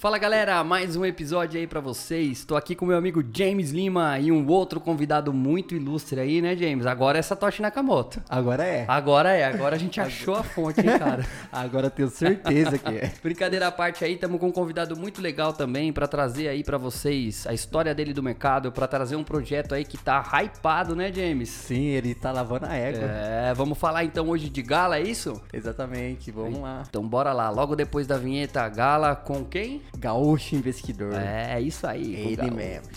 Fala galera, mais um episódio aí para vocês. Estou aqui com meu amigo James Lima e um outro convidado muito ilustre aí, né, James? Agora é Satoshi Nakamoto. Agora é. Agora é, agora a gente achou a fonte, hein, cara? Agora tenho certeza que é. Brincadeira à parte aí, estamos com um convidado muito legal também para trazer aí para vocês a história dele do mercado, para trazer um projeto aí que tá hypado, né, James? Sim, ele tá lavando a égua. É, vamos falar então hoje de Gala, é isso? Exatamente, vamos lá. Então bora lá, logo depois da vinheta Gala com quem? Gaúcho investidor. É, é isso aí. Ele mesmo.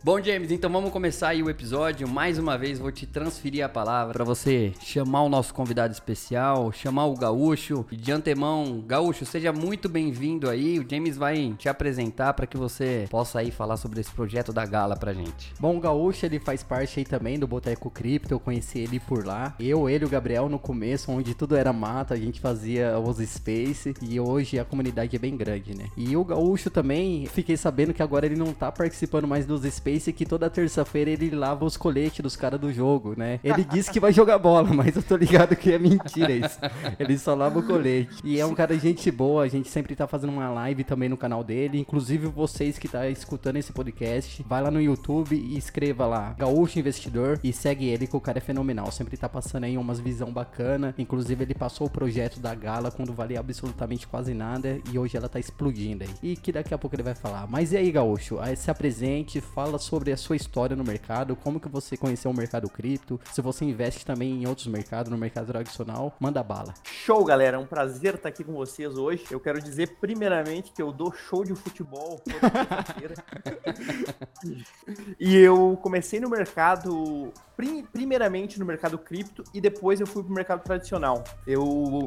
Bom, James, então vamos começar aí o episódio. Mais uma vez vou te transferir a palavra para você chamar o nosso convidado especial, chamar o Gaúcho. E de antemão, Gaúcho, seja muito bem-vindo aí. O James vai te apresentar para que você possa aí falar sobre esse projeto da Gala pra gente. Bom, o Gaúcho, ele faz parte aí também do Boteco Cripto, eu conheci ele por lá. Eu, ele e o Gabriel no começo, onde tudo era mato, a gente fazia os space e hoje a comunidade é bem grande, né? E o Gaúcho também, fiquei sabendo que agora ele não tá participando mais dos space que toda terça-feira ele lava os coletes dos caras do jogo, né? Ele disse que vai jogar bola, mas eu tô ligado que é mentira isso. Ele só lava o colete. E é um cara gente boa, a gente sempre tá fazendo uma live também no canal dele, inclusive vocês que tá escutando esse podcast, vai lá no YouTube e escreva lá Gaúcho Investidor e segue ele que o cara é fenomenal, sempre tá passando aí umas visão bacana, inclusive ele passou o projeto da Gala quando valia absolutamente quase nada e hoje ela tá explodindo aí. E que daqui a pouco ele vai falar. Mas e aí, Gaúcho? Aí se apresente, fala sobre a sua história no mercado, como que você conheceu o mercado cripto, se você investe também em outros mercados, no mercado tradicional, manda bala. Show, galera. É um prazer estar aqui com vocês hoje. Eu quero dizer, primeiramente, que eu dou show de futebol e eu comecei no mercado, prim- primeiramente no mercado cripto, e depois eu fui pro mercado tradicional. Eu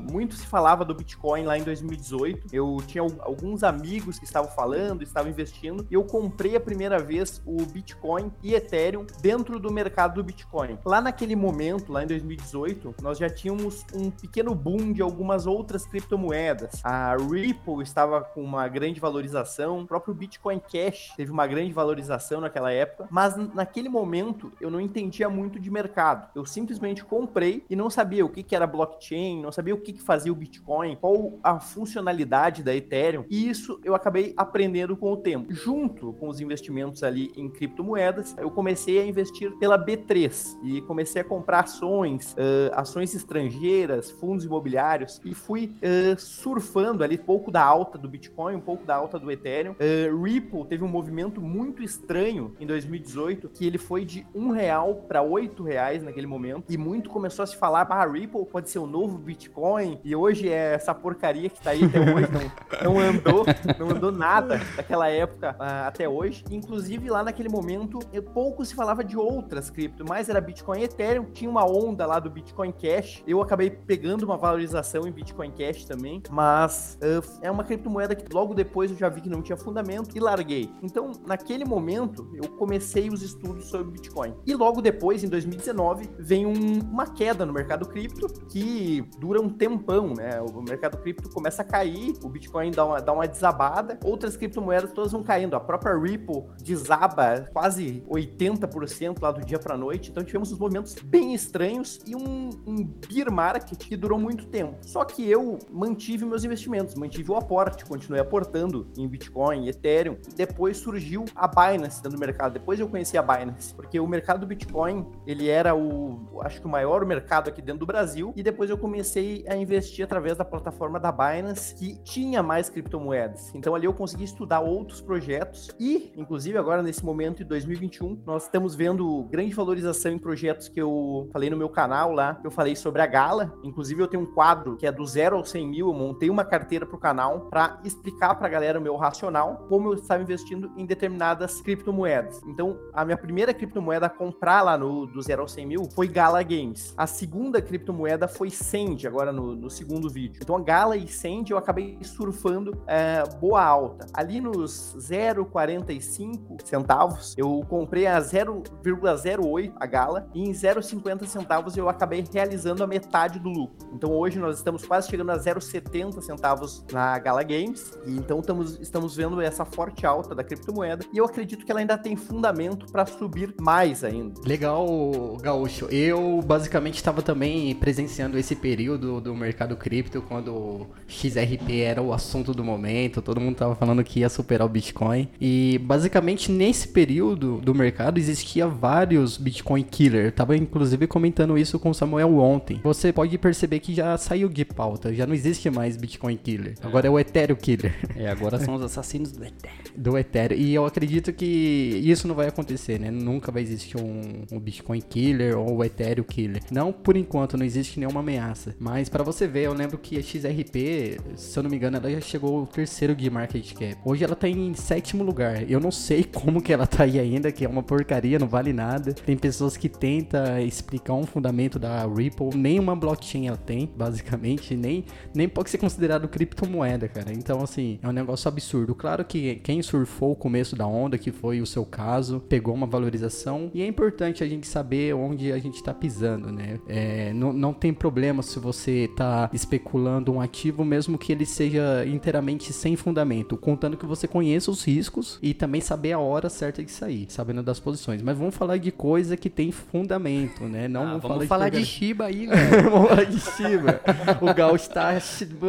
muito se falava do Bitcoin lá em 2018. Eu tinha al- alguns amigos que estavam falando, estavam investindo, e eu comprei a primeira vez o Bitcoin e Ethereum dentro do mercado do Bitcoin. Lá naquele momento, lá em 2018, nós já tínhamos um pequeno boom de algumas outras criptomoedas. A Ripple estava com uma grande valorização, o próprio Bitcoin Cash teve uma grande valorização naquela época, mas naquele momento eu não entendia muito de mercado. Eu simplesmente comprei e não sabia o que, que era blockchain, não sabia o que, que fazia o Bitcoin, qual a funcionalidade da Ethereum, e isso eu acabei aprendendo com o tempo. Junto com os investimentos ali em criptomoedas, eu comecei a investir pela B3 e comecei a comprar ações, ãh, ações estrangeiras, fundos imobiliários e fui ãh, surfando ali pouco da alta do Bitcoin, um pouco da alta do Ethereum. Ãh, Ripple teve um movimento muito estranho em 2018 que ele foi de um real para oito reais naquele momento e muito começou a se falar, ah, Ripple pode ser o novo Bitcoin e hoje é essa porcaria que tá aí até hoje, não, não andou, não andou nada daquela época ah, até hoje. Inclusive lá naquele momento, eh, pouco se falava de outras cripto, mais era Bitcoin e Ethereum, tinha uma onda lá do Bitcoin Cash. Eu acabei pegando uma valorização em Bitcoin Cash também, mas ah, é uma criptomoeda que logo depois eu já vi que não tinha fundamento e larguei. Então, naquele momento, eu comecei os estudos sobre Bitcoin. E logo depois, em 2019, vem um- uma queda no mercado cripto que dura um tempão, né? O mercado cripto começa a cair, o Bitcoin dá uma, dá uma desabada, outras criptomoedas todas vão caindo. A própria Ripple desaba quase 80% lá do dia para noite. Então tivemos uns movimentos bem estranhos e um, um bear market que durou muito tempo. Só que eu mantive meus investimentos, mantive o aporte, continuei aportando em Bitcoin, Ethereum. Depois surgiu a Binance dentro do mercado. Depois eu conheci a Binance, porque o mercado do Bitcoin, ele era o, acho que o maior mercado aqui dentro do Brasil. E depois eu comecei a investir através da plataforma da Binance, que tinha mais criptomoedas. Então ali eu consegui estudar outros projetos e, inclusive agora nesse momento de 2021, nós estamos vendo grande valorização em projetos que eu falei no meu canal lá. Eu falei sobre a Gala. Inclusive eu tenho um quadro que é do zero ao 100 mil. Eu montei uma carteira para o canal para explicar para a galera o meu racional, como eu estava investindo em determinadas criptomoedas. Então a minha primeira criptomoeda a comprar lá no do zero ao 100 mil foi Gala Games. A segunda criptomoeda foi Send, agora no, no segundo vídeo. Então a Gala e Send eu acabei surfando é, boa alta. Ali nos 0,45 centavos centavos. Eu comprei a 0,08 a Gala e em 0,50 centavos eu acabei realizando a metade do lucro. Então hoje nós estamos quase chegando a 0,70 centavos na Gala Games e então estamos, estamos vendo essa forte alta da criptomoeda e eu acredito que ela ainda tem fundamento para subir mais ainda. Legal, Gaúcho. Eu basicamente estava também presenciando esse período do mercado cripto quando XRP era o assunto do momento, todo mundo estava falando que ia superar o Bitcoin e basicamente nesse período do mercado existia vários Bitcoin killer. Tava inclusive comentando isso com o Samuel ontem. Você pode perceber que já saiu de pauta, já não existe mais Bitcoin killer. Agora é o Ethereum killer. É, agora são os assassinos do Ethereum. Do Ethereum. E eu acredito que isso não vai acontecer, né? Nunca vai existir um, um Bitcoin killer ou o Ethereum killer. Não por enquanto, não existe nenhuma ameaça. Mas para você ver, eu lembro que a XRP, se eu não me engano, ela já chegou ao terceiro de market cap. Hoje ela tá em sétimo lugar. Eu não sei como que ela tá aí ainda, que é uma porcaria, não vale nada. Tem pessoas que tentam explicar um fundamento da Ripple, nem uma blockchain ela tem, basicamente, nem, nem pode ser considerado criptomoeda, cara. Então, assim, é um negócio absurdo. Claro que quem surfou o começo da onda, que foi o seu caso, pegou uma valorização e é importante a gente saber onde a gente está pisando, né? É, não, não tem problema se você está especulando um ativo, mesmo que ele seja inteiramente sem fundamento, contando que você conheça os riscos e também saber a hora certa de sair, sabendo das posições. Mas vamos falar de coisa que tem fundamento, né? Não Ah, vamos, vamos falar, falar de, de Shiba aí, velho. vamos falar de Shiba. O Gauss tá,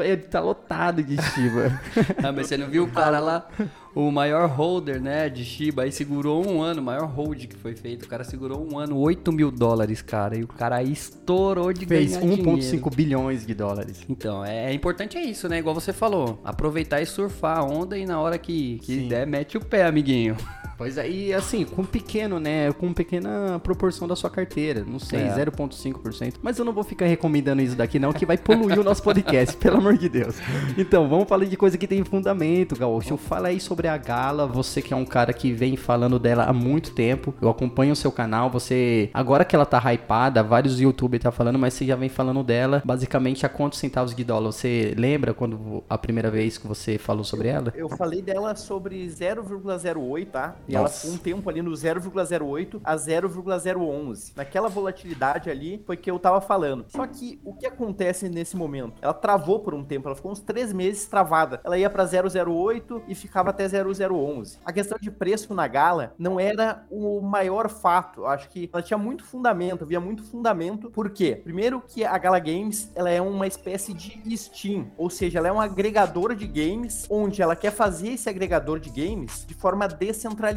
ele tá lotado de Shiba. Ah, mas você não viu o cara lá, o maior holder, né, de Shiba, aí segurou um ano, o maior hold que foi feito, o cara segurou um ano, 8 mil dólares, cara, e o cara aí estourou de Fez ganhar dinheiro. 1,5 bilhões de dólares. Então, é, é importante é isso, né, igual você falou, aproveitar e surfar a onda e na hora que, que Sim. der, mete o pé, amiguinho. Pois é, e assim, com pequeno, né? Com pequena proporção da sua carteira. Não sei, É. 0,5%. Mas eu não vou ficar recomendando isso daqui, não, que vai poluir o nosso podcast, pelo amor de Deus. Então, vamos falar de coisa que tem fundamento, Gaúcho. Fala aí sobre a Gala. Você que é um cara que vem falando dela há muito tempo. Eu acompanho o seu canal. Você. Agora que ela tá hypada, vários youtubers tá falando, mas você já vem falando dela. Basicamente, a quantos centavos de dólar? Você lembra quando a primeira vez que você falou sobre ela? Eu falei dela sobre 0,08, tá? E ela Nossa. ficou um tempo ali no 0,08 a 0,011. Naquela volatilidade ali foi que eu tava falando. Só que o que acontece nesse momento? Ela travou por um tempo, ela ficou uns três meses travada. Ela ia pra 008 e ficava até 0011. A questão de preço na Gala não era o maior fato. Eu acho que ela tinha muito fundamento, havia muito fundamento. Por quê? Primeiro que a Gala Games, ela é uma espécie de Steam, ou seja, ela é um agregador de games onde ela quer fazer esse agregador de games de forma descentralizada.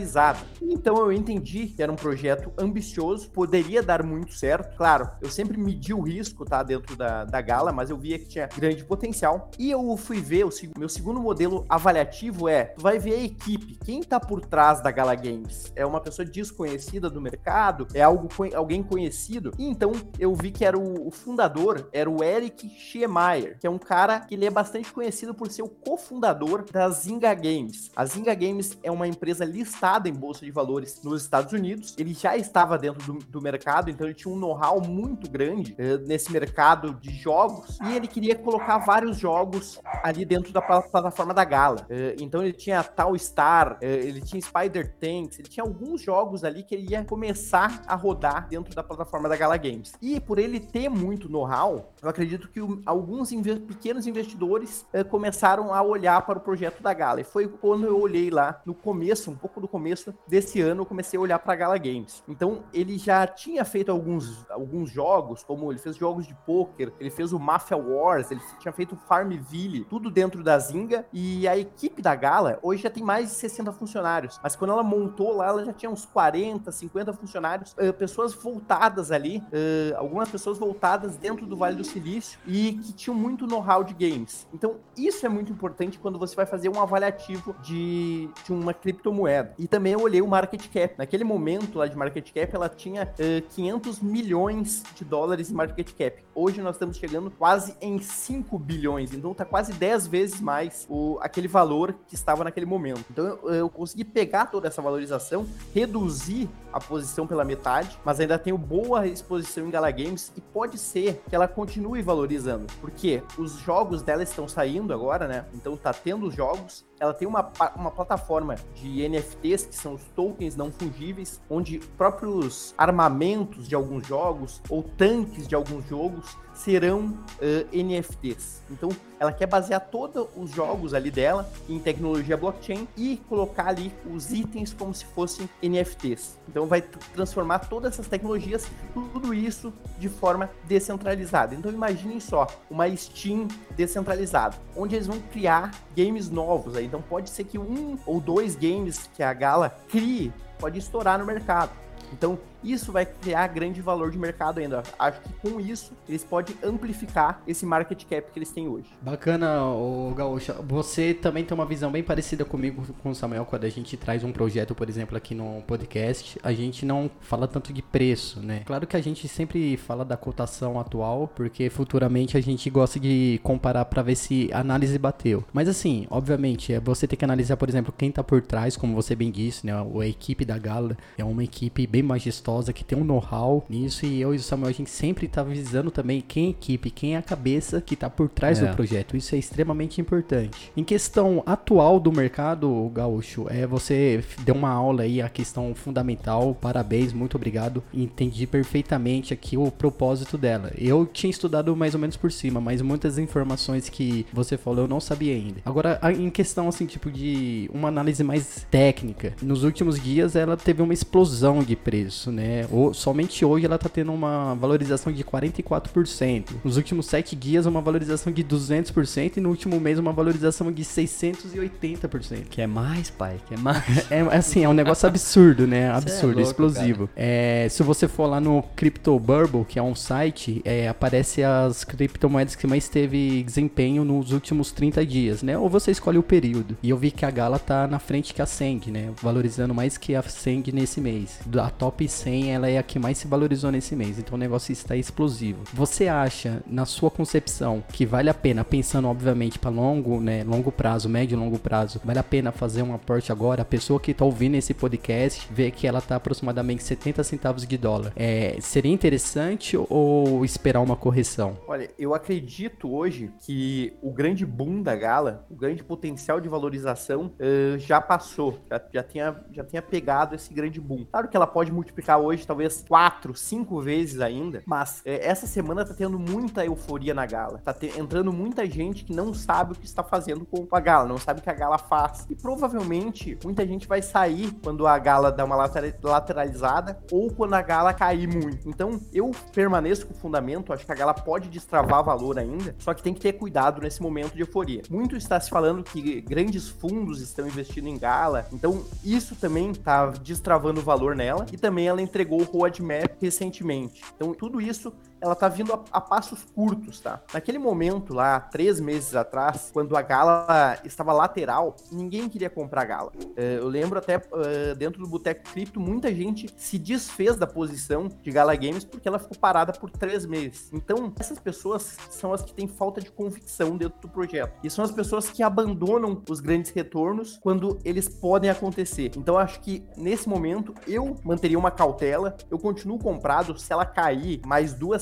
Então eu entendi que era um projeto ambicioso, poderia dar muito certo. Claro, eu sempre medi o risco, tá, dentro da, da Gala, mas eu via que tinha grande potencial. E eu fui ver, o meu segundo modelo avaliativo é, tu vai ver a equipe, quem tá por trás da Gala Games? É uma pessoa desconhecida do mercado? É algo, alguém conhecido? E então eu vi que era o, o fundador, era o Eric Schemeyer, que é um cara que ele é bastante conhecido por ser o cofundador da Zynga Games. A Zynga Games é uma empresa listada em bolsa de valores nos Estados Unidos. Ele já estava dentro do, do mercado, então ele tinha um know-how muito grande eh, nesse mercado de jogos e ele queria colocar vários jogos ali dentro da pla- plataforma da Gala. Eh, então ele tinha Tal Star, eh, ele tinha Spider Tanks, ele tinha alguns jogos ali que ele ia começar a rodar dentro da plataforma da Gala Games. E por ele ter muito know-how, eu acredito que o- alguns inve- pequenos investidores começaram a olhar para o projeto da Gala. E foi quando eu olhei lá no começo, um pouco do começo desse ano, eu comecei a olhar para Gala Games. Então ele já tinha feito alguns, alguns jogos, como ele fez jogos de poker, ele fez o Mafia Wars, ele tinha feito Farmville, tudo dentro da Zynga. E a equipe da Gala hoje já tem mais de 60 funcionários. Mas quando ela montou lá, ela já tinha uns 40, 50 funcionários, eh, pessoas voltadas ali, eh, algumas pessoas voltadas dentro do Vale do Silício e que tinham muito know-how de games. Então, isso é muito importante quando você vai fazer um avaliativo de, de uma criptomoeda. E também eu olhei o market cap. Naquele momento lá de market cap, ela tinha eh, 500 milhões de dólares em market cap. Hoje nós estamos chegando quase em 5 bilhões. Então, tá quase 10 vezes mais o, aquele valor que estava naquele momento. Então, eu, eu consegui pegar toda essa valorização, reduzir a posição pela metade, mas ainda tenho boa exposição em Gala Games e pode ser que ela continue valorizando, porque os jogos dela estão saindo agora, né? Então tá tendo os jogos, ela tem uma, uma plataforma de NFTs, que são os tokens não fungíveis, onde próprios armamentos de alguns jogos ou tanques de alguns jogos serão uh, NFTs. Então, ela quer basear todos os jogos ali dela em tecnologia blockchain e colocar ali os itens como se fossem NFTs. Então, vai transformar todas essas tecnologias, tudo isso de forma descentralizada. Então, imaginem só, uma Steam descentralizada, onde eles vão criar games novos. Aí. Então, pode ser que um ou dois games que a Gala crie pode estourar no mercado. Então, isso vai criar grande valor de mercado ainda. Acho que com isso eles podem amplificar esse market cap que eles têm hoje. Bacana, o Gaúcho. Você também tem uma visão bem parecida comigo com o Samuel quando a gente traz um projeto, por exemplo, aqui no podcast. A gente não fala tanto de preço, né? Claro que a gente sempre fala da cotação atual, porque futuramente a gente gosta de comparar para ver se a análise bateu. Mas assim, obviamente, é você tem que analisar, por exemplo, quem tá por trás, como você bem disse, né? A equipe da Gala é uma equipe bem majestosa que tem um know-how nisso, e eu e o Samuel, a gente sempre tá visando também quem é a equipe, quem é a cabeça que tá por trás é. do projeto. Isso é extremamente importante. Em questão atual do mercado, Gaúcho, é, você deu uma aula aí, a questão fundamental, parabéns, muito obrigado. Entendi perfeitamente aqui o propósito dela. Eu tinha estudado mais ou menos por cima, mas muitas informações que você falou eu não sabia ainda. Agora, em questão assim, tipo de uma análise mais técnica, nos últimos dias ela teve uma explosão de preço, né? Né? Somente hoje ela está tendo uma valorização de 44%. Nos últimos 7 dias, uma valorização de 200% e no último mês, uma valorização de 680%. Que é mais, pai? Que é mais? é, assim, é um negócio absurdo, né? Absurdo, é louco, explosivo. É, se você for lá no Crypto Burble, que é um site, é, aparece as criptomoedas que mais teve desempenho nos últimos 30 dias, né? Ou você escolhe o período. E eu vi que a Gala tá na frente que a Seng, né? Valorizando mais que a Seng nesse mês. Da top 100 ela é a que mais se valorizou nesse mês. Então o negócio está explosivo. Você acha, na sua concepção, que vale a pena, pensando obviamente para longo, né, longo prazo, médio e longo prazo, vale a pena fazer um aporte agora? A pessoa que está ouvindo esse podcast vê que ela está aproximadamente 70 centavos de dólar. É, seria interessante ou esperar uma correção? Olha, eu acredito hoje que o grande boom da Gala, o grande potencial de valorização uh, já passou, já, já, tinha, já tinha pegado esse grande boom. Claro que ela pode multiplicar hoje talvez quatro, cinco vezes ainda. Mas é, essa semana tá tendo muita euforia na gala. Tá te, entrando muita gente que não sabe o que está fazendo com a gala, não sabe o que a gala faz. E provavelmente muita gente vai sair quando a gala dá uma lateralizada ou quando a gala cair muito. Então eu permaneço com o fundamento, acho que a gala pode destravar valor ainda, só que tem que ter cuidado nesse momento de euforia. Muito está se falando que grandes fundos estão investindo em gala, então isso também tá destravando o valor nela e também ela entregou o roadmap recentemente. Então, tudo isso ela tá vindo a, a, passos curtos, tá? Naquele momento lá, três meses atrás, quando a Gala estava lateral, ninguém queria comprar a Gala. É, eu lembro até uh, dentro do Boteco Cripto, muita gente se desfez da posição de Gala Games porque ela ficou parada por três meses. Então, essas pessoas são as que têm falta de convicção dentro do projeto. E são as pessoas que abandonam os grandes retornos quando eles podem acontecer. Então, acho que nesse momento eu manteria uma cautela, eu continuo comprado. Se ela cair mais duas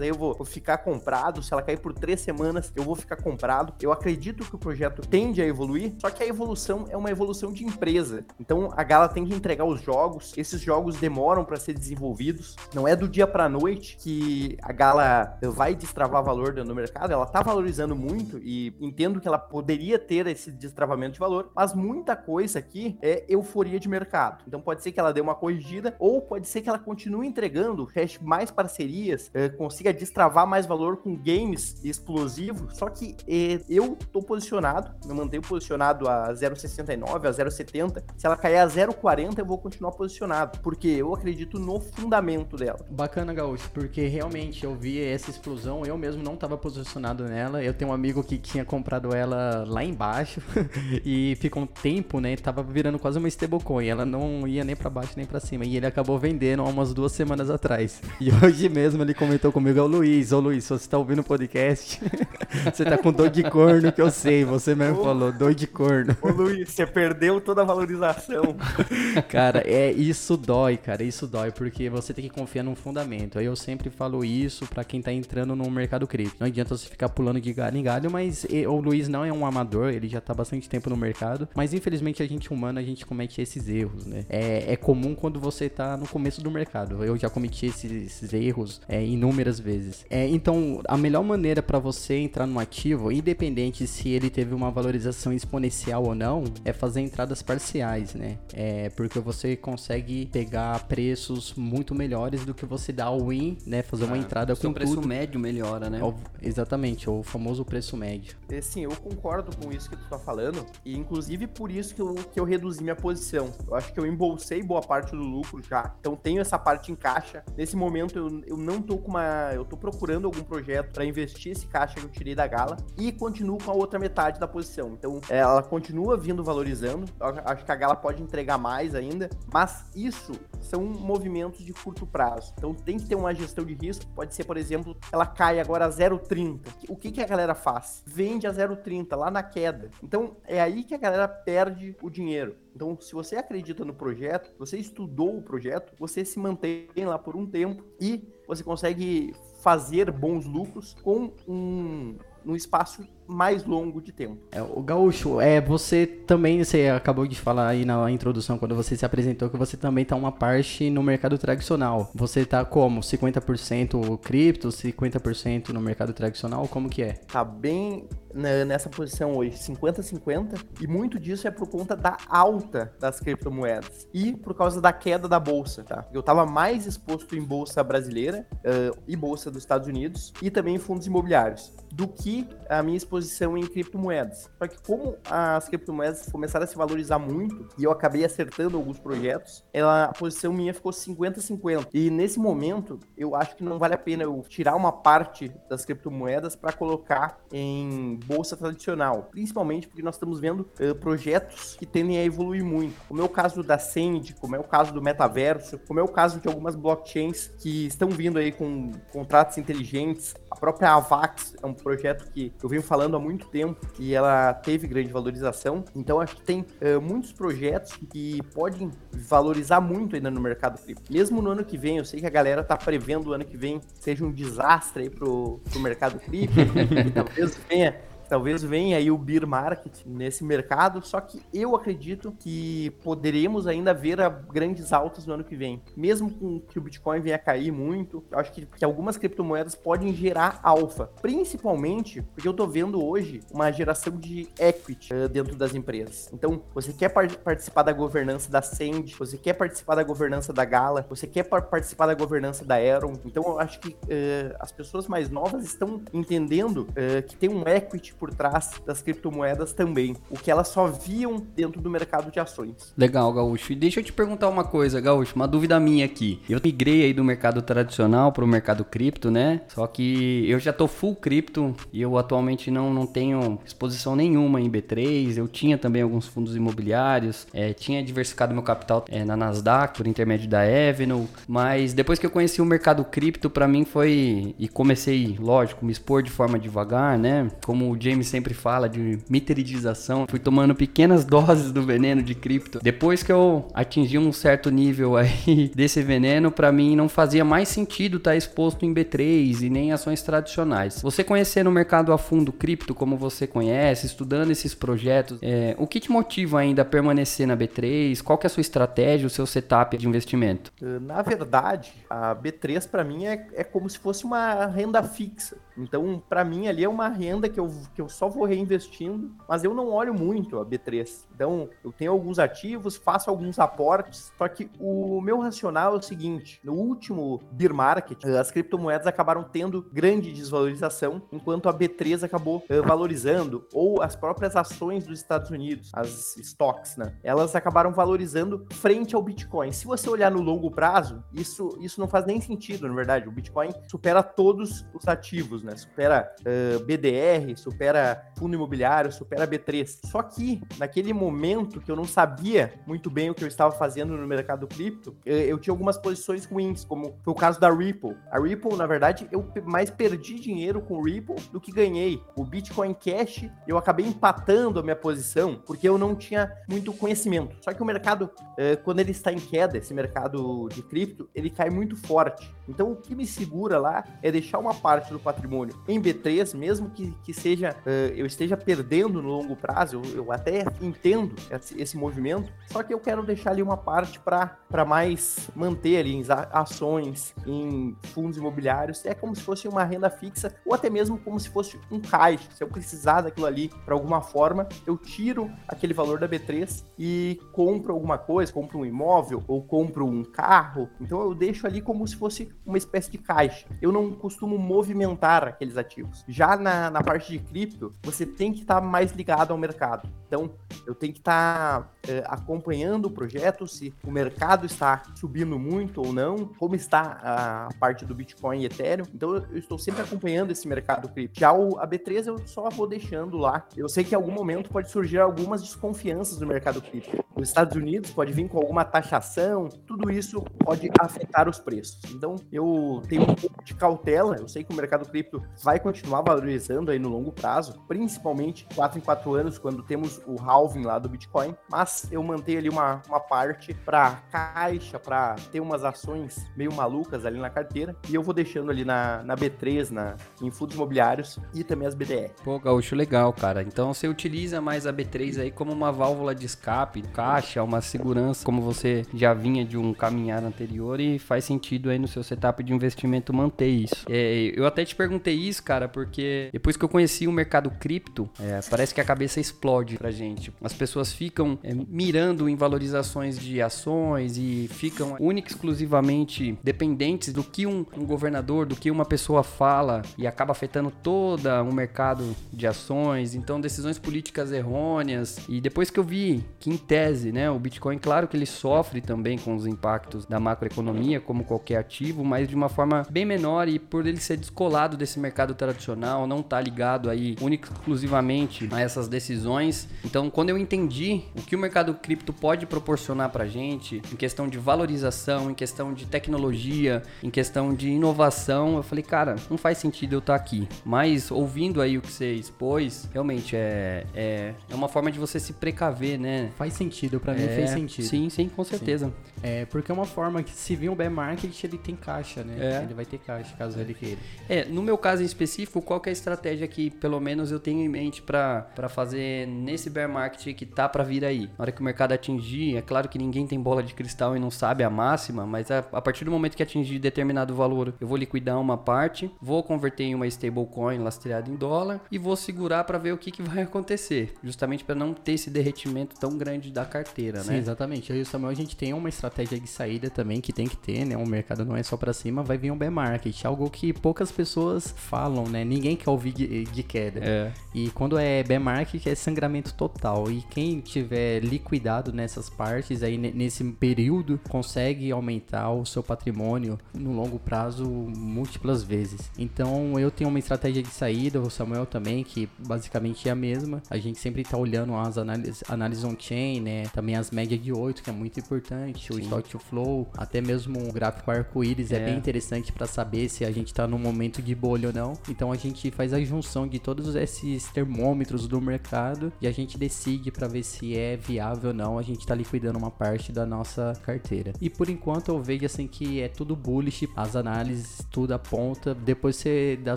aí eu vou, vou, ficar comprado. Se ela cair por três semanas, eu vou ficar comprado. Eu acredito que o projeto tende a evoluir, só que a evolução é uma evolução de empresa. Então a Gala tem que entregar os jogos. Esses jogos demoram para ser desenvolvidos. Não é do dia para noite que a Gala vai destravar valor no mercado. Ela tá valorizando muito e entendo que ela poderia ter esse destravamento de valor, mas muita coisa aqui é euforia de mercado. Então pode ser que ela dê uma corrigida ou pode ser que ela continue entregando, mais parcerias, é, consiga destravar mais valor com games explosivos. Só que é, eu tô posicionado, me mantenho posicionado a 0,69, a 0,70. Se ela cair a 0,40, eu vou continuar posicionado, porque eu acredito no fundamento dela. Bacana, Gaúcho, porque realmente eu vi essa explosão, eu mesmo não estava posicionado nela. Eu tenho um amigo que tinha comprado ela lá embaixo e ficou um tempo, né? Tava virando quase uma stablecoin. Ela não ia nem para baixo nem para cima. E ele acabou vendendo há umas duas semanas atrás. E hoje mesmo ele começou comentou comigo é o Luiz. Ô Luiz, se você tá ouvindo o podcast, você tá com dor de corno, que eu sei. Você mesmo Ô, falou, dor de corno. Ô Luiz, você perdeu toda a valorização. cara, é isso dói, cara. Isso dói, porque você tem que confiar num fundamento. Aí eu sempre falo isso para quem tá entrando no mercado cripto. Não adianta você ficar pulando de galho em galho, mas o Luiz não é um amador, ele já tá bastante tempo no mercado. Mas infelizmente a gente humano, a gente comete esses erros, né? É, é comum quando você tá no começo do mercado. Eu já cometi esses, esses erros é, inúmeras vezes. É, então, a melhor maneira para você entrar no ativo, independente se ele teve uma valorização exponencial ou não, é fazer entradas parciais, né? É, porque você consegue pegar preços muito melhores do que você dá ao win, né? Fazer uma ah, entrada com o preço tudo. médio melhora, né? exatamente, o famoso preço médio. É, sim, eu concordo com isso que tu tá falando, e inclusive por isso que eu, que eu reduzi minha posição. Eu acho que eu embolsei boa parte do lucro já, então tenho essa parte em caixa. Nesse momento eu, eu não tô com uma. Eu tô procurando algum projeto para investir esse caixa que eu tirei da gala e continuo com a outra metade da posição. Então ela continua vindo valorizando. Acho que a gala pode entregar mais ainda, mas isso são movimentos de curto prazo. Então tem que ter uma gestão de risco. Pode ser, por exemplo, ela cai agora a 0,30. O que, que a galera faz? Vende a 0,30 lá na queda. Então é aí que a galera perde o dinheiro. Então, se você acredita no projeto, você estudou o projeto, você se mantém lá por um tempo e você consegue fazer bons lucros com um, um espaço mais longo de tempo. É, o Gaúcho, é, você também, você acabou de falar aí na introdução, quando você se apresentou, que você também tá uma parte no mercado tradicional. Você tá como? 50% cripto, 50% no mercado tradicional? Como que é? Tá bem nessa posição hoje, 50-50, e muito disso é por conta da alta das criptomoedas e por causa da queda da bolsa, tá? Eu tava mais exposto em bolsa brasileira uh, e bolsa dos Estados Unidos e também em fundos imobiliários do que a minha exposição em criptomoedas. Só que como as criptomoedas começaram a se valorizar muito e eu acabei acertando alguns projetos, ela, a posição minha ficou 50-50. E nesse momento, eu acho que não vale a pena eu tirar uma parte das criptomoedas para colocar em bolsa tradicional, principalmente porque nós estamos vendo uh, projetos que tendem a evoluir muito, como é o caso da Send, como é o caso do metaverso, como é o caso de algumas blockchains que estão vindo aí com contratos inteligentes. A própria Avax é um projeto que eu venho falando há muito tempo e ela teve grande valorização. Então acho que tem uh, muitos projetos que podem valorizar muito ainda no mercado cripto. Mesmo no ano que vem, eu sei que a galera tá prevendo o ano que vem seja um desastre aí pro, pro mercado cripto, talvez venha talvez venha aí o beer market nesse mercado, só que eu acredito que poderemos ainda ver grandes altas no ano que vem. Mesmo com que o Bitcoin venha a cair muito, eu acho que, que algumas criptomoedas podem gerar alfa, principalmente porque eu tô vendo hoje uma geração de equity uh, dentro das empresas. Então, você quer par participar da governança da Send, você quer participar da governança da Gala, você quer par participar da governança da Aeron. Então, eu acho que uh, as pessoas mais novas estão entendendo uh, que tem um equity por trás das criptomoedas também, o que elas só viam dentro do mercado de ações. Legal, Gaúcho. E deixa eu te perguntar uma coisa, Gaúcho, uma dúvida minha aqui. Eu migrei aí do mercado tradicional para o mercado cripto, né? Só que eu já tô full cripto e eu atualmente não, não tenho exposição nenhuma em B3. Eu tinha também alguns fundos imobiliários, é, tinha diversificado meu capital é, na Nasdaq por intermédio da Avenue, mas depois que eu conheci o mercado cripto, para mim foi e comecei, lógico, me expor de forma devagar, né? Como o James sempre fala de miteridização, fui tomando pequenas doses do veneno de cripto. Depois que eu atingi um certo nível aí desse veneno, para mim não fazia mais sentido estar tá exposto em B3 e nem ações tradicionais. Você conhecer no mercado a fundo cripto, como você conhece, estudando esses projetos, é, o que te motiva ainda a permanecer na B3? Qual que é a sua estratégia, o seu setup de investimento? Na verdade, a B3 para mim é, é como se fosse uma renda fixa. Então, para mim, ali é uma renda que eu, que eu só vou reinvestindo, mas eu não olho muito a B3. Então, eu tenho alguns ativos, faço alguns aportes, só que o meu racional é o seguinte: no último bear market, as criptomoedas acabaram tendo grande desvalorização, enquanto a B3 acabou uh, valorizando, ou as próprias ações dos Estados Unidos, as stocks, né? Elas acabaram valorizando frente ao Bitcoin. Se você olhar no longo prazo, isso, isso não faz nem sentido, na verdade. O Bitcoin supera todos os ativos né? Supera uh, BDR, supera fundo imobiliário, supera B3. Só que naquele momento momento que eu não sabia muito bem o que eu estava fazendo no mercado cripto, eh, eu tinha algumas posições ruins, como foi o caso da Ripple. A Ripple, na verdade, eu mais perdi dinheiro com Ripple do que ganhei. O Bitcoin Cash, eu acabei empatando a minha posição porque eu não tinha muito conhecimento. Só que o mercado, eh, quando ele está em queda, esse mercado de cripto, ele cai muito forte. Então, o que me segura lá é deixar uma parte do patrimônio em B3, mesmo que, que seja uh, eu esteja perdendo no longo prazo, eu, eu até entendo esse, esse, movimento, só que eu quero deixar ali uma parte para mais manter ali em ações, em fundos imobiliários, é como se fosse uma renda fixa ou até mesmo como se fosse um caixa. Se eu precisar daquilo ali para alguma forma, eu tiro aquele valor da B3 e compro alguma coisa, compro um imóvel ou compro um carro. Então eu deixo ali como se fosse uma espécie de caixa. Eu não costumo movimentar aqueles ativos. Já na, na parte de cripto, você tem que estar tá mais ligado ao mercado. Então, eu tenho que estar tá, é, acompanhando o projeto, se o mercado está subindo muito ou não, como está a parte do Bitcoin e Ethereum. Então, eu estou sempre acompanhando esse mercado cripto. Já o, a B3 eu só vou deixando lá. Eu sei que em algum momento pode surgir algumas desconfianças no mercado cripto. Os Estados Unidos pode vir com alguma taxação, tudo isso pode afetar os preços. Então, eu tenho um pouco de cautela. Eu sei que o mercado cripto vai continuar valorizando aí no longo prazo, principalmente 4 em 4 anos, quando temos o halving lá do Bitcoin, mas eu mantenho ali uma, uma parte para caixa, para ter umas ações meio malucas ali na carteira, e eu vou deixando ali na, na B3, na, em fundos imobiliários e também as BDR. Pô, Gaúcho, legal, cara. Então você utiliza mais a B3 aí como uma válvula de escape, caixa, uma segurança, como você já vinha de um caminhar anterior e faz sentido aí no seu setup de investimento manter isso. É, eu até te perguntei isso, cara, porque depois que eu conheci o mercado cripto, é, parece que a cabeça explode pra gente. As pessoas ficam é, mirando em valorizações de ações e ficam única exclusivamente dependentes do que um, um governador, do que uma pessoa fala e acaba afetando todo o mercado de ações. Então, decisões políticas errôneas. E depois que eu vi que, em tese, né, o Bitcoin, claro que ele sofre também com os impactos da macroeconomia, como qualquer ativo, mas de uma forma bem menor e por ele ser descolado desse mercado tradicional, não tá ligado aí único exclusivamente a essas decisões. Então, quando eu entendi o que o mercado cripto pode proporcionar pra gente em questão de valorização, em questão de tecnologia, em questão de inovação, eu falei, cara, não faz sentido eu estar tá aqui. Mas ouvindo aí o que você expôs, realmente é, é, é uma forma de você se precaver, né? Faz sentido, para mim é, fez sentido. Sim, sim, com certeza. Sim. É, porque é uma forma que se vir um bear market, ele tem caixa, né? É. Ele vai ter caixa, caso ele queira. É, no meu caso em específico, qual é a estratégia que pelo menos eu tenho em mente para fazer nesse bear market que tá para vir aí? Na hora que o mercado atingir, é claro que ninguém tem bola de cristal e não sabe a máxima, mas a, a partir do momento que atingir determinado valor, eu vou liquidar uma parte, vou converter em uma stablecoin lastreada em dólar e vou segurar para ver o que, que vai acontecer, justamente para não ter esse derretimento tão grande da carteira, Sim, né? exatamente. Eu e o Samuel a gente tem uma estratégia de saída também que tem que ter, né? O mercado não é só para cima, vai vir um bear market, algo que poucas pessoas falam, né? Ninguém quer ouvir de, de queda. É. E quando é bear market é sangramento total. E quem tiver liquidado nessas partes aí nesse período consegue aumentar o seu patrimônio no longo prazo múltiplas vezes. Então eu tenho uma estratégia de saída, o Samuel também, que basicamente é a mesma. A gente sempre tá olhando as análises, análises on-chain, né? Também as médias de 8, que é muito importante, o stock to flow, até mesmo o gráfico arco-íris é. é. bem interessante para saber se a gente tá num momento de bolha ou não. Então a gente faz a junção de todos esses termômetros do mercado e a gente decide para ver se é viável ou não a gente tá liquidando uma parte da nossa carteira. E por enquanto eu vejo assim que é tudo bullish, as análises tudo aponta. Depois você dá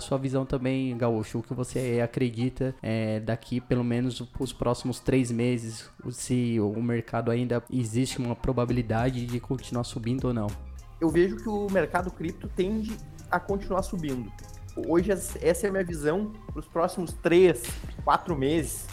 sua visão também, Gaúcho, o que você acredita é, daqui pelo menos os próximos três meses, se o mercado ainda existe uma probabilidade de continuar subindo ou não. Eu vejo que o mercado cripto tende a continuar subindo. Hoje essa é a minha visão para os próximos três, quatro meses.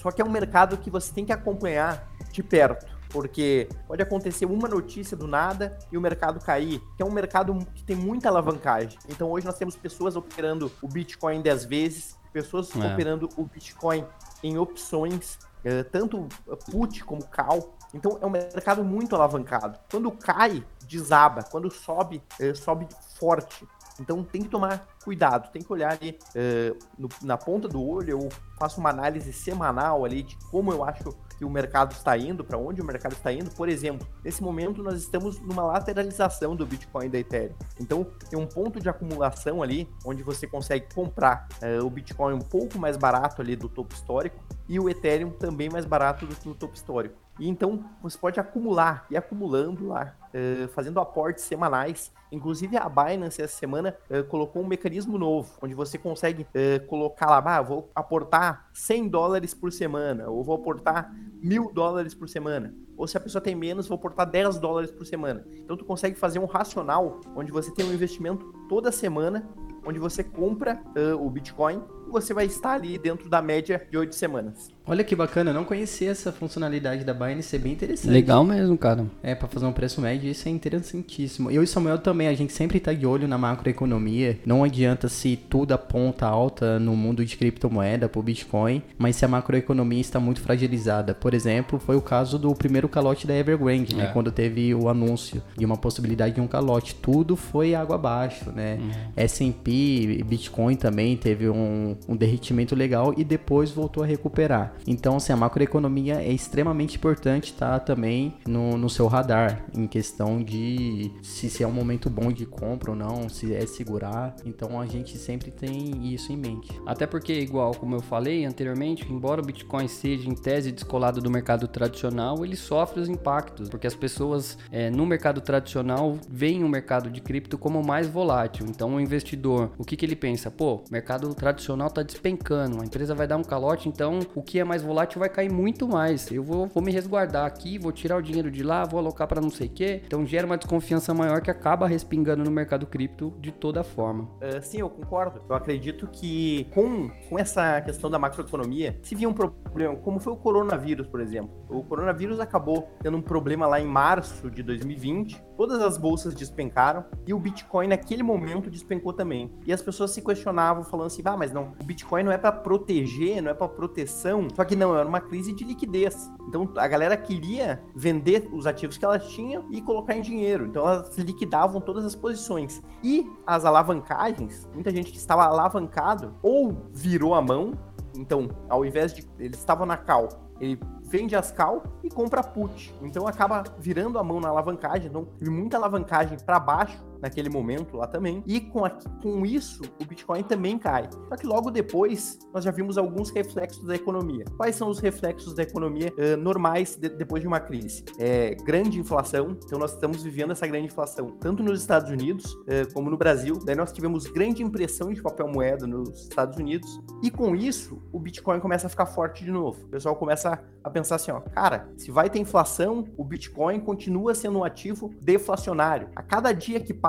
Só que é um mercado que você tem que acompanhar de perto porque pode acontecer uma notícia do nada e o mercado cair, que é um mercado que tem muita alavancagem. Então hoje nós temos pessoas operando o Bitcoin 10 vezes, pessoas é. operando o Bitcoin em opções, eh, tanto put como call. Então é um mercado muito alavancado. Quando cai, desaba. Quando sobe, eh, sobe forte. Então tem que tomar cuidado, tem que olhar ali uh, no, na ponta do olho. Eu faço uma análise semanal ali de como eu acho que o mercado está indo, para onde o mercado está indo. Por exemplo, nesse momento nós estamos numa lateralização do Bitcoin e da Ethereum. Então, tem um ponto de acumulação ali, onde você consegue comprar uh, o Bitcoin um pouco mais barato ali do topo histórico e o Ethereum também mais barato do que o topo histórico. E então você pode acumular e acumulando lá, uh, fazendo aportes semanais. Inclusive a Binance essa semana uh, colocou um mecanismo novo, onde você consegue uh, colocar lá, ah, vou aportar 100 dólares por semana, ou vou aportar mil dólares por semana. Ou se a pessoa tem menos, vou aportar 10 dólares por semana. Então tu consegue fazer um racional, onde você tem um investimento toda semana, onde você compra o Bitcoin e você vai estar ali dentro da média de 8 semanas. Olha que bacana, eu não conhecia essa funcionalidade da Binance, é bem interessante. Legal mesmo, cara. É, para fazer um preço médio, isso é interessantíssimo. Eu e Samuel também, a gente sempre tá de olho na macroeconomia. Não adianta se tudo aponta alta no mundo de criptomoeda, pro Bitcoin, mas se a macroeconomia está muito fragilizada. Por exemplo, foi o caso do primeiro calote da Evergrande, né? É. Quando teve o anúncio de uma possibilidade de um calote. Tudo foi água abaixo, né? Uhum. S&P, Bitcoin também teve um, um derretimento legal e depois voltou a recuperar. Então, assim, a macroeconomia é extremamente importante estar tá, também no, no seu radar, em questão de se, se é um momento bom de compra ou não, se é segurar. Então, a gente sempre tem isso em mente. Até porque, igual como eu falei anteriormente, embora o Bitcoin seja em tese descolado do mercado tradicional, ele sofre os impactos, porque as pessoas é, no mercado tradicional veem o mercado de cripto como mais volátil. Então, o investidor, o que, que ele pensa? Pô, mercado tradicional está despencando, a empresa vai dar um calote, então o que é mais volátil vai cair muito mais. Eu vou, vou me resguardar aqui, vou tirar o dinheiro de lá, vou alocar para não sei o quê. Então gera uma desconfiança maior que acaba respingando no mercado cripto de toda forma. Uh, sim, eu concordo. Eu acredito que com, com essa questão da macroeconomia, se via um problema, como foi o coronavírus, por exemplo. O coronavírus acabou tendo um problema lá em março de 2020, todas as bolsas despencaram e o Bitcoin naquele momento despencou também. E as pessoas se questionavam falando assim: "Ah, mas não, o Bitcoin não é para proteger, não é para proteção". Só que não, era uma crise de liquidez. Então a galera queria vender os ativos que elas tinham e colocar em dinheiro. Então elas liquidavam todas as posições. E as alavancagens, muita gente que estava alavancado ou virou a mão. Então, ao invés de eles estavam na cal, ele vende as cal e compra put. Então acaba virando a mão na alavancagem, então muita alavancagem para baixo naquele momento lá também. E com, a, com isso, o Bitcoin também cai. Só que logo depois, nós já vimos alguns reflexos da economia. Quais são os reflexos da economia uh, normais de, depois de uma crise? É, grande inflação, então nós estamos vivendo essa grande inflação, tanto nos Estados Unidos uh, como no Brasil. Daí nós tivemos grande impressão de papel moeda nos Estados Unidos. E com isso, o Bitcoin começa a ficar forte de novo. O pessoal começa a pensar assim, ó, cara, se vai ter inflação, o Bitcoin continua sendo um ativo deflacionário. A cada dia que passa,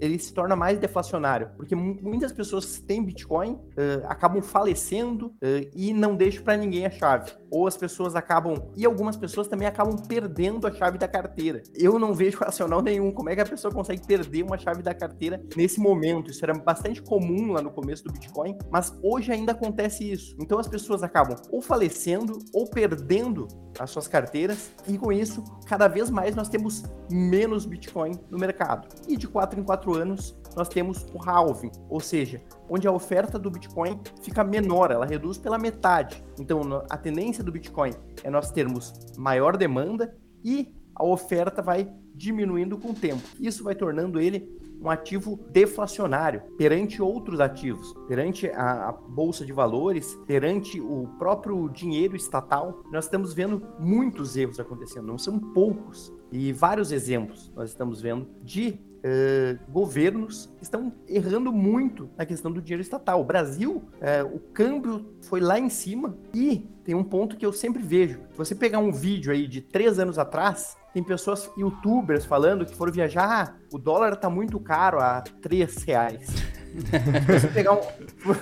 ele se torna mais deflacionário, porque muitas pessoas que têm Bitcoin uh, acabam falecendo uh, e não deixam para ninguém a chave. Ou as pessoas acabam, e algumas pessoas também acabam perdendo a chave da carteira. Eu não vejo racional nenhum como é que a pessoa consegue perder uma chave da carteira nesse momento. Isso era bastante comum lá no começo do Bitcoin, mas hoje ainda acontece isso. Então as pessoas acabam ou falecendo ou perdendo as suas carteiras e com isso, cada vez mais nós temos menos Bitcoin no mercado. E de 4 em 4 anos, nós temos o halving, ou seja, onde a oferta do Bitcoin fica menor, ela reduz pela metade. Então, a tendência do Bitcoin é nós termos maior demanda e a oferta vai diminuindo com o tempo. Isso vai tornando ele um ativo deflacionário perante outros ativos, perante a, a, bolsa de valores, perante o próprio dinheiro estatal. Nós estamos vendo muitos erros acontecendo, não são poucos. E vários exemplos nós estamos vendo de Uh, governos estão errando muito na questão do dinheiro estatal. O Brasil, uh, o câmbio foi lá em cima e tem um ponto que eu sempre vejo. Se você pegar um vídeo aí de três anos atrás, tem pessoas, youtubers, falando que foram viajar, ah, o dólar tá muito caro a três reais. se, você pegar um,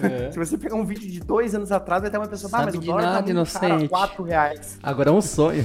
é. se você pegar um vídeo de dois anos atrás, vai ter uma pessoa, ah, mas o dólar tá muito inocente. caro a quatro reais. Agora é um sonho.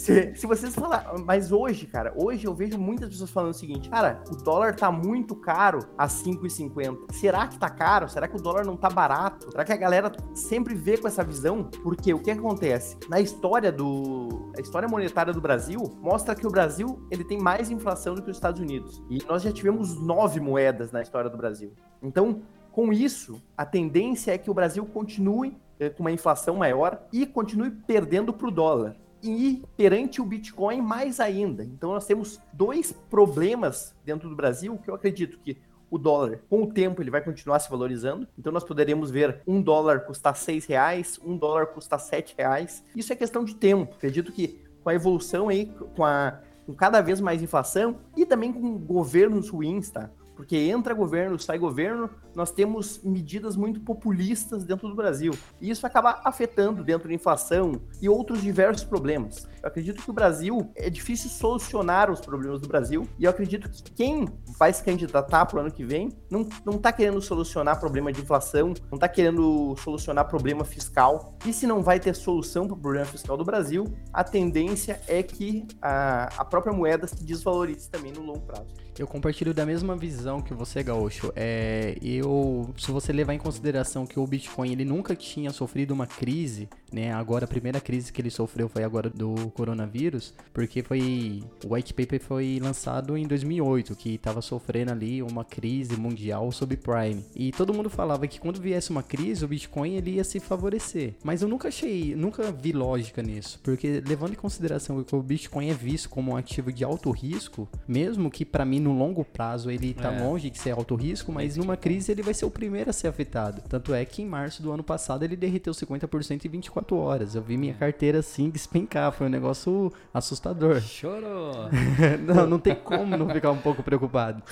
Se, se vocês falar, mas hoje, cara, hoje eu vejo muitas pessoas falando o seguinte, cara, o dólar tá muito caro a 5,50. Será que tá caro? Será que o dólar não tá barato? Será que a galera sempre vê com essa visão? Porque o que acontece? Na história do a história monetária do Brasil, mostra que o Brasil, ele tem mais inflação do que os Estados Unidos. E nós já tivemos nove moedas na história do Brasil. Então, Com isso, a tendência é que o Brasil continue eh, com uma inflação maior e continue perdendo para o dólar. E perante o Bitcoin, mais ainda. Então, nós temos dois problemas dentro do Brasil que eu acredito que o dólar, com o tempo, ele vai continuar se valorizando. Então, nós poderemos ver um dólar custar seis reais, um dólar custar sete reais. Isso é questão de tempo. Acredito que com a evolução aí, com, a, com cada vez mais inflação e também com governos ruins, tá? Porque entra governo, sai governo, nós temos medidas muito populistas dentro do Brasil. E isso acaba afetando dentro da inflação e outros diversos problemas. Eu acredito que o Brasil é difícil solucionar os problemas do Brasil. E eu acredito que quem vai se candidatar para o ano que vem não, não tá querendo solucionar problema de inflação, não está querendo solucionar problema fiscal. E se não vai ter solução para o problema fiscal do Brasil, a tendência é que a, a própria moeda se desvalorize também no longo prazo. Eu compartilho da mesma visão que você, Gaúcho. É, eu, se você levar em consideração que o Bitcoin ele nunca tinha sofrido uma crise, né? Agora a primeira crise que ele sofreu foi agora do coronavírus, porque foi o white paper foi lançado em 2008, que estava sofrendo ali uma crise mundial subprime. E todo mundo falava que quando viesse uma crise, o Bitcoin ele ia se favorecer. Mas eu nunca achei, nunca vi lógica nisso, porque levando em consideração que o Bitcoin é visto como um ativo de alto risco, mesmo que para mim no longo prazo ele tá é. longe de ser alto risco, mas numa crise ele vai ser o primeiro a ser afetado. Tanto é que em março do ano passado ele derreteu 50% em 24 horas. Eu vi minha carteira assim despencar, foi um negócio assustador. Chorou! não, não tem como não ficar um pouco preocupado.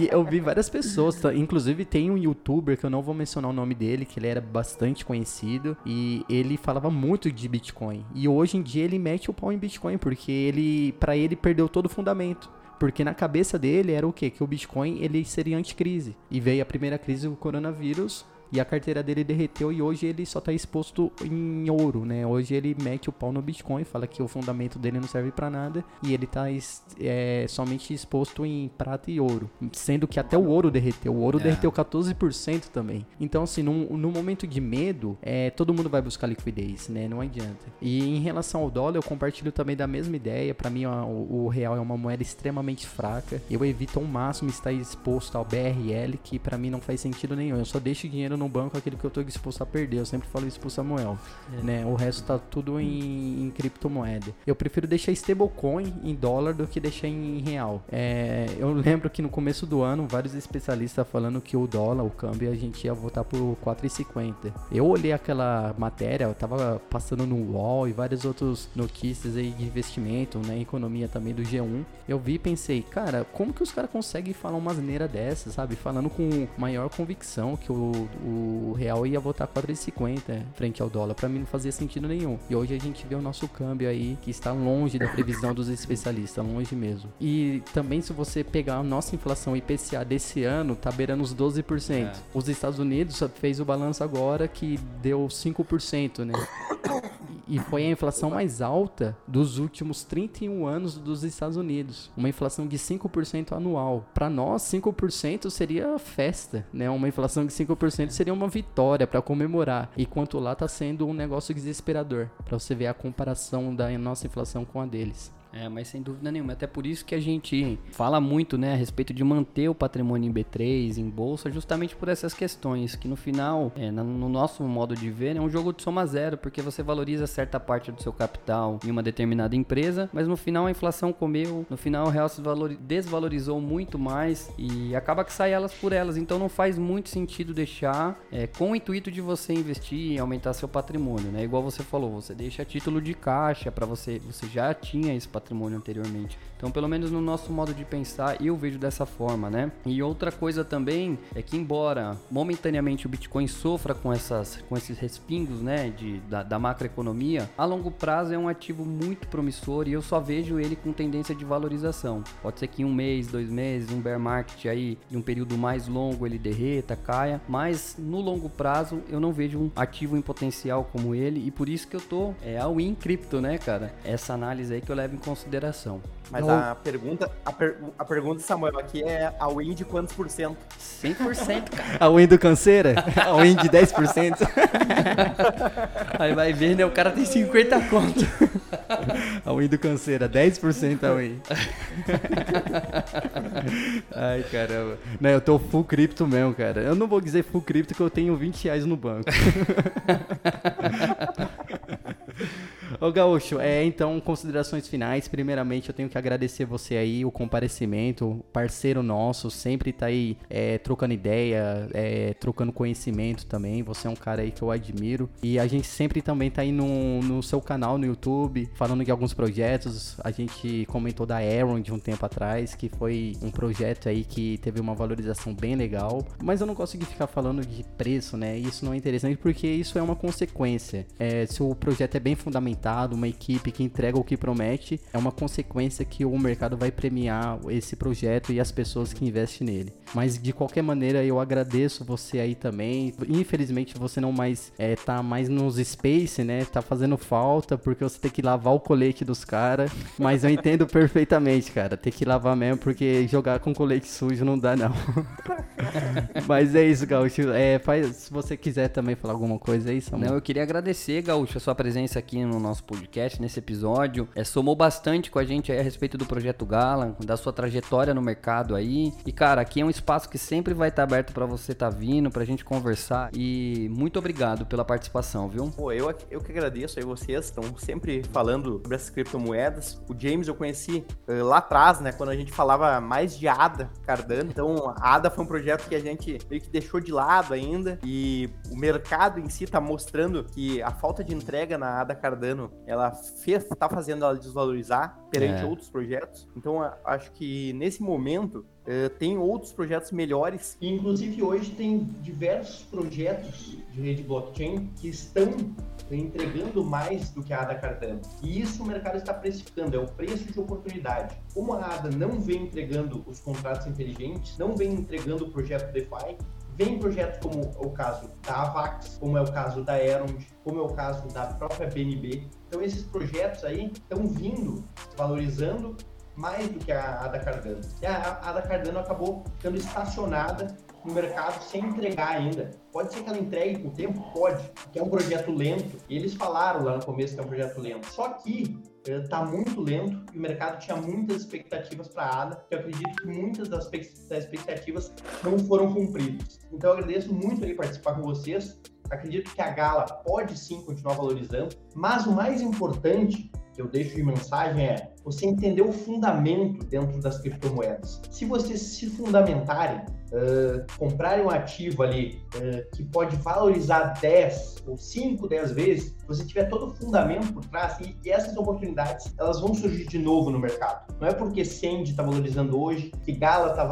E eu vi várias pessoas, tá? inclusive tem um youtuber que eu não vou mencionar o nome dele, que ele era bastante conhecido e ele falava muito de Bitcoin. E hoje em dia ele mete o pau em Bitcoin porque ele, para ele perdeu todo o fundamento. Porque na cabeça dele era o quê? Que o Bitcoin ele seria anticrise. E veio a primeira crise do coronavírus e a carteira dele derreteu e hoje ele só tá exposto em ouro, né? Hoje ele mete o pau no Bitcoin, fala que o fundamento dele não serve para nada e ele tá é, somente exposto em prata e ouro, sendo que até o ouro derreteu, o ouro é. derreteu 14% também. Então assim, no, no momento de medo, é, todo mundo vai buscar liquidez, né? Não adianta. E em relação ao dólar, eu compartilho também da mesma ideia. Para mim, ó, o, o, real é uma moeda extremamente fraca. Eu evito ao máximo estar exposto ao BRL, que para mim não faz sentido nenhum. Eu só deixo dinheiro no banco aquele que eu tô disposto a perder. Eu sempre falo isso pro Samuel. É. Né? O resto tá tudo em, em, criptomoeda. Eu prefiro deixar stablecoin em dólar do que deixar em real. É, eu lembro que no começo do ano, vários especialistas falando que o dólar, o câmbio, a gente ia voltar por 4,50. Eu olhei aquela matéria, eu tava passando no UOL e várias outras notícias aí de investimento, né? Economia também do G1. Eu vi e pensei, cara, como que os caras conseguem falar uma asneira dessa, sabe? Falando com maior convicção que o, o real ia voltar 4,50 frente ao dólar. Para mim não fazia sentido nenhum. E hoje a gente vê o nosso câmbio aí que está longe da previsão dos especialistas, longe mesmo. E também se você pegar a nossa inflação IPCA desse ano, tá beirando os 12%. É. Os Estados Unidos fez o balanço agora que deu 5%, né? E foi a inflação mais alta dos últimos 31 anos dos Estados Unidos. Uma inflação de 5% anual. Para nós, 5% seria festa, né? Uma inflação de 5% seria uma vitória para comemorar. Enquanto lá tá sendo um negócio desesperador. Para você ver a comparação da nossa inflação com a deles. É, mas sem dúvida nenhuma. Até por isso que a gente fala muito, né, a respeito de manter o patrimônio em B3, em bolsa, justamente por essas questões. Que no final, é, no nosso modo de ver, é um jogo de soma zero, porque você valoriza certa parte do seu capital em uma determinada empresa, mas no final a inflação comeu, no final o real se desvalorizou muito mais e acaba que sai elas por elas. Então não faz muito sentido deixar é, com o intuito de você investir e aumentar seu patrimônio, né? Igual você falou, você deixa título de caixa para você, você já tinha esse anteriormente. Então, pelo menos no nosso modo de pensar, eu vejo dessa forma, né? E outra coisa também é que embora momentaneamente o Bitcoin sofra com essas com esses respingos, né, de da, da macroeconomia, a longo prazo é um ativo muito promissor e eu só vejo ele com tendência de valorização. Pode ser que em um mês, dois meses, um bear market aí um período mais longo ele derreta, caia, mas no longo prazo eu não vejo um ativo em potencial como ele e por isso que eu tô é ao in cripto, né, cara? Essa análise aí que eu levo em consideração. Mas Não. a pergunta, a, per- a pergunta, Samuel, aqui é a win de quantos por cento? 100%, cara. A win do canseira? A win de 10%? Aí vai ver, né? O cara tem 50 conto. A win do canseira, 10% a win. Ai, caramba. Não, eu tô full cripto mesmo, cara. Eu não vou dizer full cripto que eu tenho 20 reais no banco. Ô Gaúcho, é, então, considerações finais. Primeiramente, eu tenho que agradecer você aí, o comparecimento, parceiro nosso, sempre tá aí é, trocando ideia, é, trocando conhecimento também. Você é um cara aí que eu admiro. E a gente sempre também tá aí no, no seu canal no YouTube, falando de alguns projetos. A gente comentou da Aaron de um tempo atrás, que foi um projeto aí que teve uma valorização bem legal. Mas eu não de ficar falando de preço, né? Isso não é interessante porque isso é uma consequência. É, se o projeto é bem fundamentado, uma equipe que entrega o que promete, é uma consequência que o mercado vai premiar esse projeto e as pessoas que investem nele. Mas de qualquer maneira, eu agradeço você aí também. Infelizmente você não mais é, tá mais nos space, né? Tá fazendo falta porque você tem que lavar o colete dos caras. Mas eu entendo perfeitamente, cara. Tem que lavar mesmo porque jogar com colete sujo não dá não. Mas é isso, Gaúcho. É, faz, se você quiser também falar alguma coisa aí, Samuel. Não, eu queria agradecer, Gaúcho, a sua presença aqui no nosso podcast, nesse episódio. É, somou bastante com a gente aí a respeito do Projeto Gala, da sua trajetória no mercado aí. E, cara, aqui é um espaço que sempre vai estar aberto pra você estar vindo, pra gente conversar. E muito obrigado pela participação, viu? Pô, eu, eu que agradeço aí vocês, estão sempre falando sobre essas criptomoedas. O James eu conheci eh, lá atrás, né, quando a gente falava mais de ADA Cardano. Então, a ADA foi um projeto que a gente meio que deixou de lado ainda e o mercado em si tá mostrando que a falta de entrega na ADA Cardano, ela fez, tá fazendo ela desvalorizar perante É. outros projetos. Então, acho que nesse momento eh, tem outros projetos melhores. E, inclusive, hoje tem diversos projetos de rede blockchain que estão entregando mais do que a ADA Cardano. E isso o mercado está precificando, é o preço de oportunidade. Como a ADA não vem entregando os contratos inteligentes, não vem entregando o projeto DeFi, vem projetos como o caso da Avax, como é o caso da Erond, como é o caso da própria BNB. Então esses projetos aí estão vindo, valorizando mais do que a ADA Cardano. E a ADA Cardano acabou ficando estacionada no mercado sem entregar ainda. Pode ser que ela entregue com o tempo? Pode, porque é um projeto lento. E eles falaram lá no começo que é um projeto lento. Só que está muito lento e o mercado tinha muitas expectativas para a ADA, que eu acredito que muitas das, expec- das expectativas não foram cumpridas. Então eu agradeço muito aí participar com vocês. Acredito que a Gala pode sim continuar valorizando, mas o mais importante que eu deixo de mensagem é você entender o fundamento dentro das criptomoedas. Se vocês se fundamentarem, uh, comprarem um ativo ali uh, que pode valorizar 10 ou 5, 10 vezes, você tiver todo o fundamento por trás e, e essas oportunidades elas vão surgir de novo no mercado. Não é porque Send está valorizando hoje, que Gala está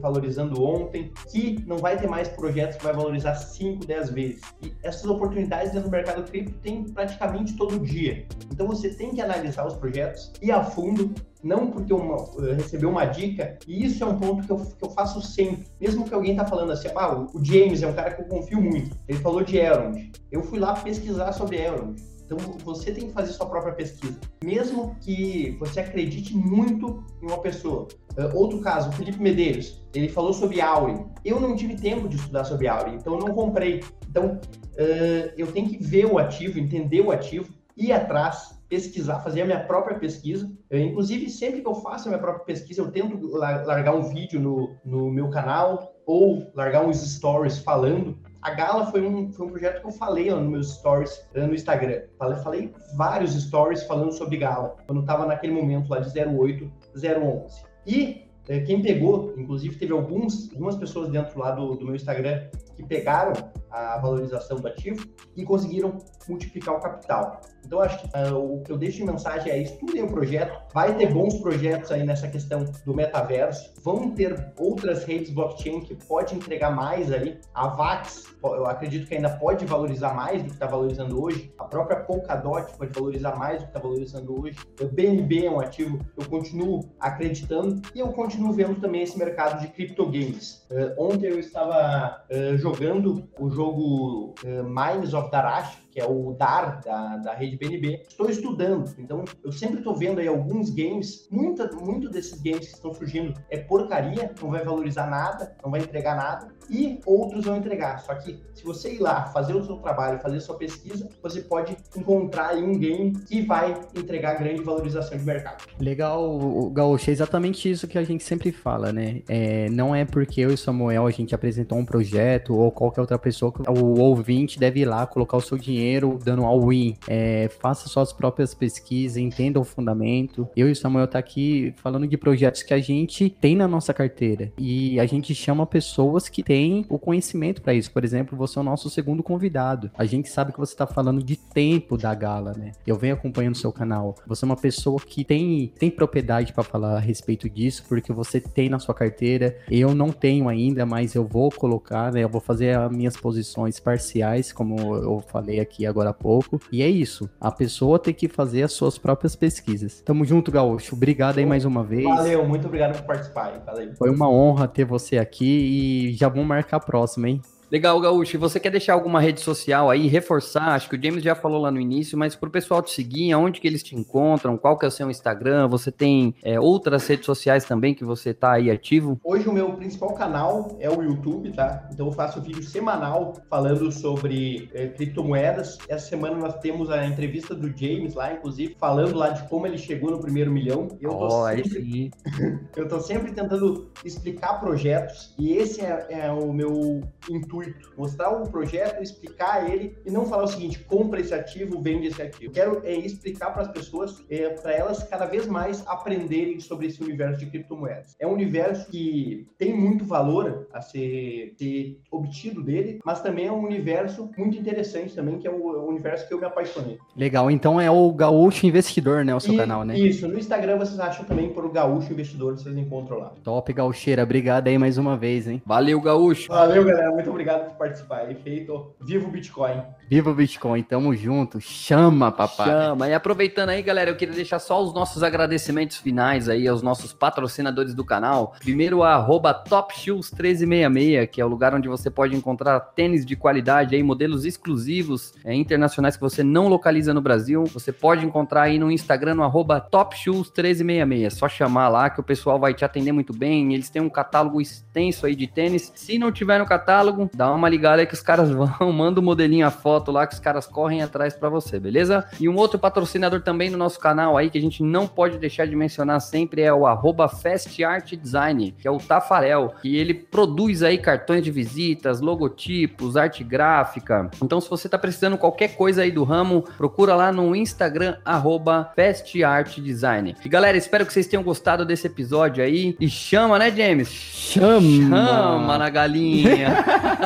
valorizando ontem, que não vai ter mais projetos que vai valorizar 5, 10 vezes. E essas oportunidades dentro do mercado cripto tem praticamente todo dia. Então você tem que analisar os projetos e a fundo, não porque uma, uh, recebeu uma dica, e isso é um ponto que eu, que eu faço sempre. Mesmo que alguém tá falando assim, ah, o, James é um cara que eu confio muito, ele falou de Elrond. Eu fui lá pesquisar sobre Elrond. Então você tem que fazer sua própria pesquisa. Mesmo que você acredite muito em uma pessoa. Uh, outro caso, o Felipe Medeiros, ele falou sobre Auri. Eu não tive tempo de estudar sobre Auri, então não comprei. Então uh, eu tenho que ver o ativo, entender o ativo, ir atrás, pesquisar, fazer a minha própria pesquisa. Eu, inclusive, sempre que eu faço a minha própria pesquisa, eu tento la- largar um vídeo no, no meu canal ou largar uns stories falando. A Gala foi um, foi um projeto que eu falei lá nos meus stories eh, no Instagram. Falei, falei vários stories falando sobre Gala, quando estava naquele momento lá de 08, 011. E eh, quem pegou, inclusive teve alguns, algumas pessoas dentro lá do, do meu Instagram que pegaram a valorização do ativo e conseguiram multiplicar o capital. Então, acho que ah, o que eu deixo de mensagem é estudem o projeto, vai ter bons projetos aí nessa questão do metaverso, vão ter outras redes blockchain que pode entregar mais ali. A Vax, eu acredito que ainda pode valorizar mais do que está valorizando hoje. A própria Polkadot pode valorizar mais do que está valorizando hoje. O BNB é um ativo, eu continuo acreditando e eu continuo vendo também esse mercado de criptogames. Uh, ontem eu estava uh, jogando o jogo uh, Mines of Darash, que é o DAR da, da rede BNB. Estou estudando, então eu sempre estou vendo aí alguns games, muita, muito desses games que estão surgindo é porcaria, não vai valorizar nada, não vai entregar nada, e outros vão entregar. Só que se você ir lá, fazer o seu trabalho, fazer sua pesquisa, você pode encontrar aí um game que vai entregar grande valorização de mercado. Legal, Gaúcho, é exatamente isso que a gente sempre fala, né? É, não é porque eu e Samuel a gente apresentou um projeto ou qualquer outra pessoa que o ouvinte deve ir lá colocar o seu dinheiro dinheiro dando all-in. É, faça suas próprias pesquisas, entenda o fundamento. Eu e o Samuel tá aqui falando de projetos que a gente tem na nossa carteira. E a gente chama pessoas que têm o conhecimento para isso. Por exemplo, você é o nosso segundo convidado. A gente sabe que você tá falando de tempo da gala, né? Eu venho acompanhando o seu canal. Você é uma pessoa que tem, tem propriedade para falar a respeito disso, porque você tem na sua carteira. Eu não tenho ainda, mas eu vou colocar, né? Eu vou fazer as minhas posições parciais, como eu falei aqui aqui agora há pouco. E é isso. A pessoa tem que fazer as suas próprias pesquisas. Tamo junto, Gaúcho. Obrigado aí mais uma vez. Valeu, muito obrigado por participar. Valeu. Foi uma honra ter você aqui e já vamos marcar a próxima, hein? Legal, Gaúcho. Você quer deixar alguma rede social aí, reforçar? Acho que o James já falou lá no início, mas para o pessoal te seguir, aonde que eles te encontram? Qual que é o seu Instagram? Você tem é, outras redes sociais também que você tá aí ativo? Hoje o meu principal canal é o YouTube, tá? Então eu faço vídeo semanal falando sobre é, criptomoedas. Essa semana nós temos a entrevista do James lá, inclusive, falando lá de como ele chegou no primeiro milhão. Eu tô, oh, sempre... eu tô sempre tentando explicar projetos e esse é, é o meu intuito intuito, mostrar o projeto, explicar ele e não falar o seguinte, compra esse ativo, vende esse ativo. Eu quero é, explicar para as pessoas, é, para elas cada vez mais aprenderem sobre esse universo de criptomoedas. É um universo que tem muito valor a ser, ser obtido dele, mas também é um universo muito interessante também, que é o, o universo que eu me apaixonei. Legal, então é o Gaúcho Investidor, né, o seu e, canal, né? Isso, no Instagram vocês acham também por o Gaúcho Investidor, vocês encontram lá. Top, Gaucheira, obrigado aí mais uma vez, hein? Valeu, Gaúcho. Valeu, galera, muito obrigado obrigado por participar. Efeito Viva o Bitcoin. Viva o Bitcoin, tamo junto. Chama, papai. Chama. E aproveitando aí, galera, eu queria deixar só os nossos agradecimentos finais aí aos nossos patrocinadores do canal. Primeiro, a TopShoes1366, que é o lugar onde você pode encontrar tênis de qualidade aí, modelos exclusivos é, internacionais que você não localiza no Brasil. Você pode encontrar aí no Instagram, no TopShoes1366. Só chamar lá que o pessoal vai te atender muito bem. Eles têm um catálogo extenso aí de tênis. Se não tiver no catálogo, dá uma ligada aí que os caras vão, manda o um modelinho a foto lá que os caras correm atrás para você, beleza? E um outro patrocinador também no nosso canal aí que a gente não pode deixar de mencionar sempre é o arroba Fast Art Design, que é o Tafarel, e ele produz aí cartões de visitas, logotipos, arte gráfica. Então se você tá precisando qualquer coisa aí do ramo, procura lá no Instagram arroba Fast Art Design. E galera, espero que vocês tenham gostado desse episódio aí. E chama, né, James? Chama! Chama na galinha!